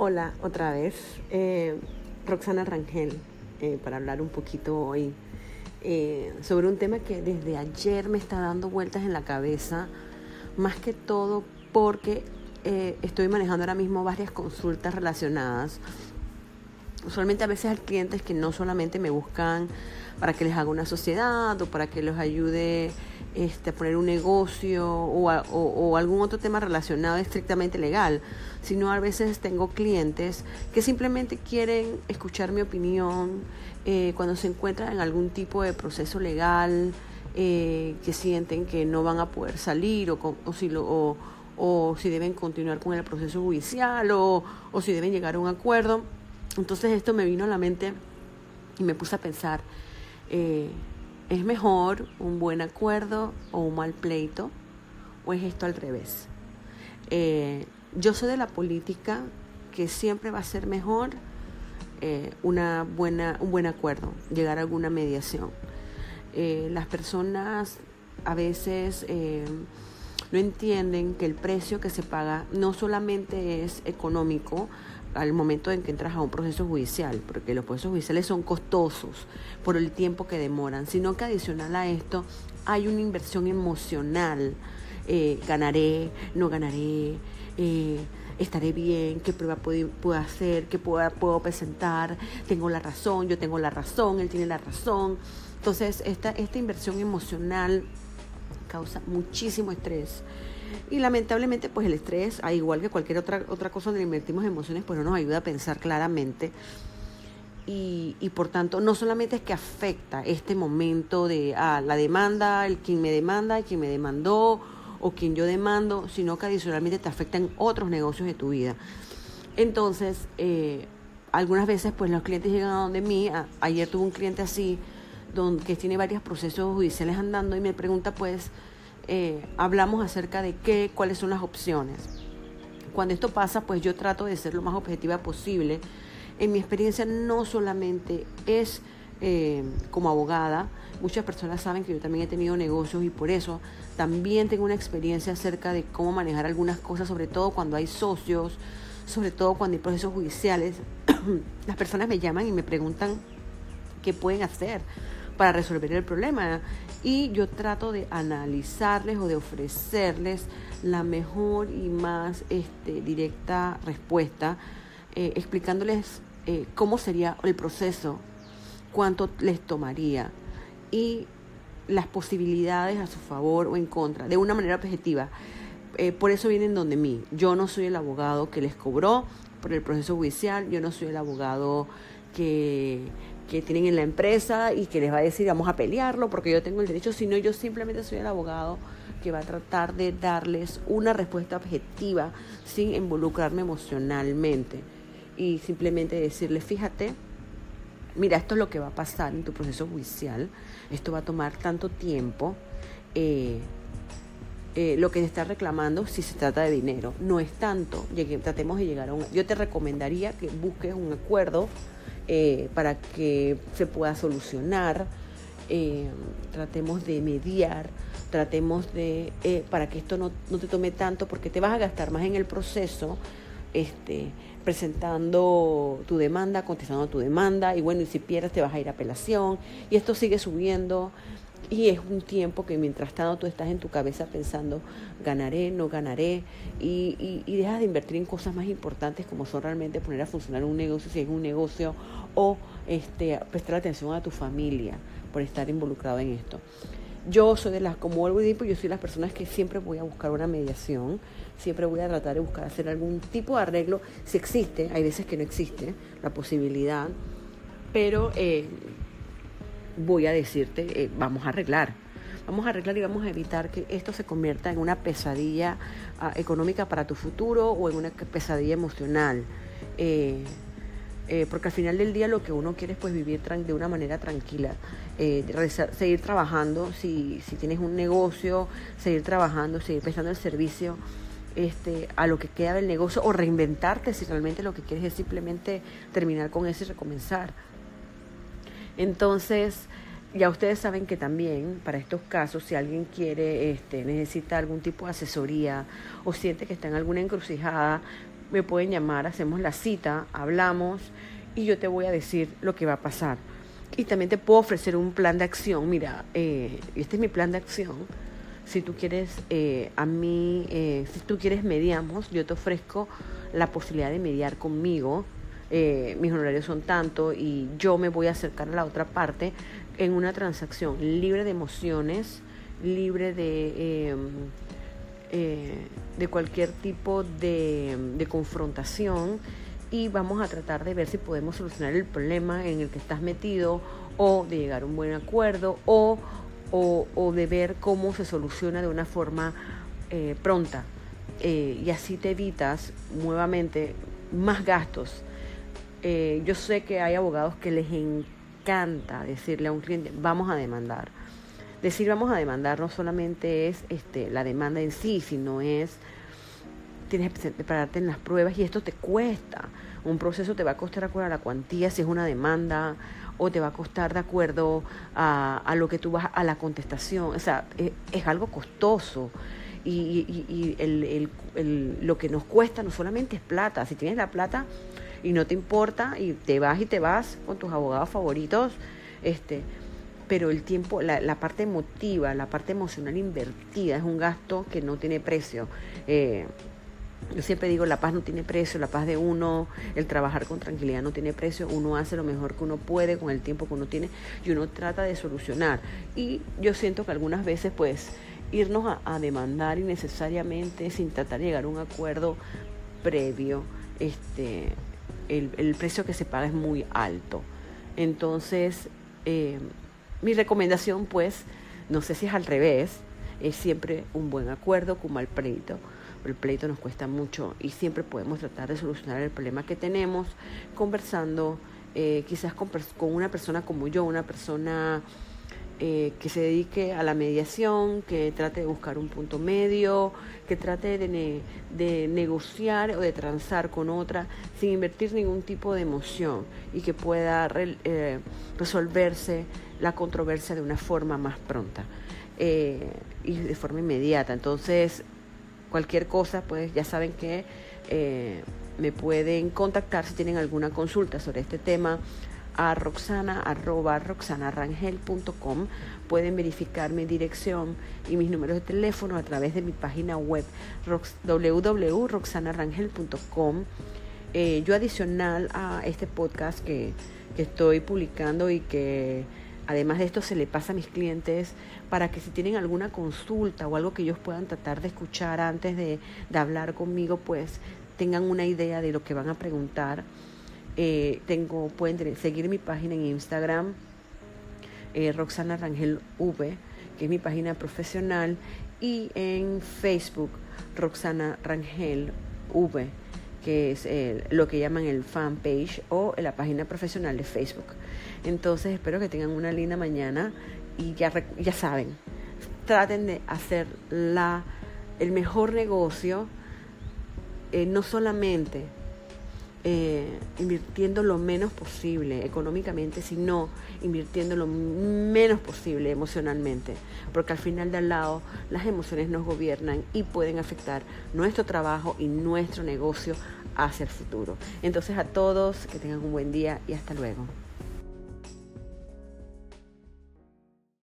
Hola, otra vez. Eh, Roxana Rangel, eh, para hablar un poquito hoy eh, sobre un tema que desde ayer me está dando vueltas en la cabeza, más que todo porque estoy manejando ahora mismo varias consultas relacionadas. Usualmente a veces hay clientes que no solamente me buscan para que les haga una sociedad o para que los ayude este, poner un negocio o, algún otro tema relacionado estrictamente legal, sino a veces tengo clientes que simplemente quieren escuchar mi opinión eh, cuando se encuentran en algún tipo de proceso legal, eh, que sienten que no van a poder salir o, si lo, o, si deben continuar con el proceso judicial o, o si deben llegar a un acuerdo. Entonces esto me vino a la mente y me puse a pensar, eh, ¿Es mejor un buen acuerdo o un mal pleito? ¿O es esto al revés? Eh, yo soy de la política que siempre va a ser mejor eh, una buena, un buen acuerdo, llegar a alguna mediación. Eh, las personas a veces no entienden que el precio que se paga no solamente es económico, al momento en que entras a un proceso judicial, porque los procesos judiciales son costosos por el tiempo que demoran, sino que adicional a esto hay una inversión emocional, eh, ganaré, no ganaré, eh, estaré bien, qué prueba puedo, puedo hacer, qué puedo, puedo presentar, tengo la razón, yo tengo la razón, él tiene la razón. Entonces, esta, esta inversión emocional causa muchísimo estrés. Y lamentablemente, pues el estrés, al igual que cualquier otra, otra cosa donde invertimos emociones, pues no nos ayuda a pensar claramente. Y, y, por tanto, no solamente es que afecta este momento de ah, la demanda, el quien me demanda, quien me demandó o quien yo demando, sino que adicionalmente te afecta en otros negocios de tu vida. Entonces, eh, algunas veces, pues los clientes llegan a donde mí. ayer tuve un cliente así, donde, que tiene varios procesos judiciales andando y me pregunta, pues, eh, hablamos acerca de qué, cuáles son las opciones. Cuando esto pasa, pues yo trato de ser lo más objetiva posible. En mi experiencia no solamente es eh, como abogada, muchas personas saben que yo también he tenido negocios y por eso también tengo una experiencia acerca de cómo manejar algunas cosas, sobre todo cuando hay socios, sobre todo cuando hay procesos judiciales. Las personas me llaman y me preguntan qué pueden hacer para resolver el problema. Y yo trato de analizarles o de ofrecerles la mejor y más este, directa respuesta, eh, explicándoles eh, cómo sería el proceso, cuánto les tomaría y las posibilidades a su favor o en contra, de una manera objetiva. Eh, por eso vienen donde mí. Yo no soy el abogado que les cobró por el proceso judicial, yo no soy el abogado que que tienen en la empresa y que les va a decir vamos a pelearlo porque yo tengo el derecho, sino yo simplemente soy el abogado que va a tratar de darles una respuesta objetiva sin involucrarme emocionalmente y simplemente decirles, fíjate, mira, esto es lo que va a pasar en tu proceso judicial, esto va a tomar tanto tiempo. Eh, eh, lo que te está reclamando si se trata de dinero. No es tanto, tratemos de llegar a un... Yo te recomendaría que busques un acuerdo eh, para que se pueda solucionar. Eh, tratemos de mediar, tratemos de, eh, para que esto no, no, te tome tanto, porque te vas a gastar más en el proceso, este, presentando tu demanda, contestando tu demanda, y bueno, y si pierdes te vas a ir a apelación, y esto sigue subiendo, y es un tiempo que mientras tanto tú estás en tu cabeza pensando, ganaré, no ganaré, y, y, dejas de invertir en cosas más importantes como son realmente poner a funcionar un negocio, si es un negocio, o este, prestar atención a tu familia por estar involucrado en esto. Yo soy de las, como vuelvo y yo soy las personas que siempre voy a buscar una mediación, siempre voy a tratar de buscar hacer algún tipo de arreglo, si existe, hay veces que no existe la posibilidad, pero eh, voy a decirte, eh, vamos a arreglar. Vamos a arreglar y vamos a evitar que esto se convierta en una pesadilla ah, económica para tu futuro o en una pesadilla emocional. Eh, eh, porque al final del día lo que uno quiere es pues vivir de una manera tranquila, seguir trabajando, si, si tienes un negocio, seguir trabajando, seguir prestando el servicio este, a lo que queda del negocio o reinventarte si realmente lo que quieres es simplemente terminar con eso y recomenzar. Entonces, ya ustedes saben que también para estos casos, si alguien quiere, este, necesita algún tipo de asesoría o siente que está en alguna encrucijada, me pueden llamar, hacemos la cita, hablamos y yo te voy a decir lo que va a pasar. Y también te puedo ofrecer un plan de acción. Mira, eh, este es mi plan de acción. Si tú quieres, eh, a mí, eh, si tú quieres mediamos, yo te ofrezco la posibilidad de mediar conmigo. Mis honorarios son tanto y yo me voy a acercar a la otra parte en una transacción libre de emociones, libre de, de cualquier tipo de, de confrontación y vamos a tratar de ver si podemos solucionar el problema en el que estás metido o de llegar a un buen acuerdo o, o, de ver cómo se soluciona de una forma eh, pronta. Eh, y así te evitas nuevamente más gastos. Eh, yo sé que hay abogados que les encanta decirle a un cliente, vamos a demandar. Decir vamos a demandar no solamente es este, la demanda en sí, sino es tienes que prepararte en las pruebas y esto te cuesta. Un proceso te va a costar de acuerdo a la cuantía, si es una demanda, o te va a costar de acuerdo a, lo que tú vas a la contestación. O sea, es, algo costoso. Y, lo que nos cuesta no solamente es plata. Si tienes la plata y no te importa y te vas y te vas con tus abogados favoritos, este, pero el tiempo, la, la parte emotiva, la parte emocional invertida es un gasto que no tiene precio. Eh, yo siempre digo, la paz no tiene precio, la paz de uno, el trabajar con tranquilidad no tiene precio, uno hace lo mejor que uno puede con el tiempo que uno tiene y uno trata de solucionar. Y yo siento que algunas veces pues irnos a, demandar innecesariamente sin tratar de llegar a un acuerdo previo, este, el, precio que se paga es muy alto. Entonces, eh, mi recomendación pues, no sé si es al revés, es siempre un buen acuerdo como al pleito el pleito nos cuesta mucho y siempre podemos tratar de solucionar el problema que tenemos conversando eh, quizás con, una persona como yo, una persona eh, que se dedique a la mediación, que trate de buscar un punto medio, que trate de, de, negociar o de transar con otra sin invertir ningún tipo de emoción y que pueda eh, resolverse la controversia de una forma más pronta y de forma inmediata. Entonces, cualquier cosa, pues ya saben que eh, me pueden contactar si tienen alguna consulta sobre este tema a roxana arroba roxanarangel.com pueden verificar mi dirección y mis números de teléfono a través de mi página web www.roxanarangel.com eh, yo adicional a este podcast que, que estoy publicando y que Además de esto se le pasa a mis clientes para que si tienen alguna consulta o algo que ellos puedan tratar de escuchar antes de, hablar conmigo, pues tengan una idea de lo que van a preguntar. Eh, tengo, pueden seguir mi página en Instagram, eh, Roxana Rangel V, que es mi página profesional, y en Facebook, Roxana Rangel V, que es lo que llaman el fanpage o la página profesional de Facebook. Entonces espero que tengan una linda mañana y ya, ya saben, traten de hacer la, el mejor negocio, eh, no solamente eh, invirtiendo lo menos posible económicamente, sino invirtiendo lo menos posible emocionalmente, porque al final de al lado las emociones nos gobiernan y pueden afectar nuestro trabajo y nuestro negocio hacia el futuro. Entonces a todos que tengan un buen día y hasta luego.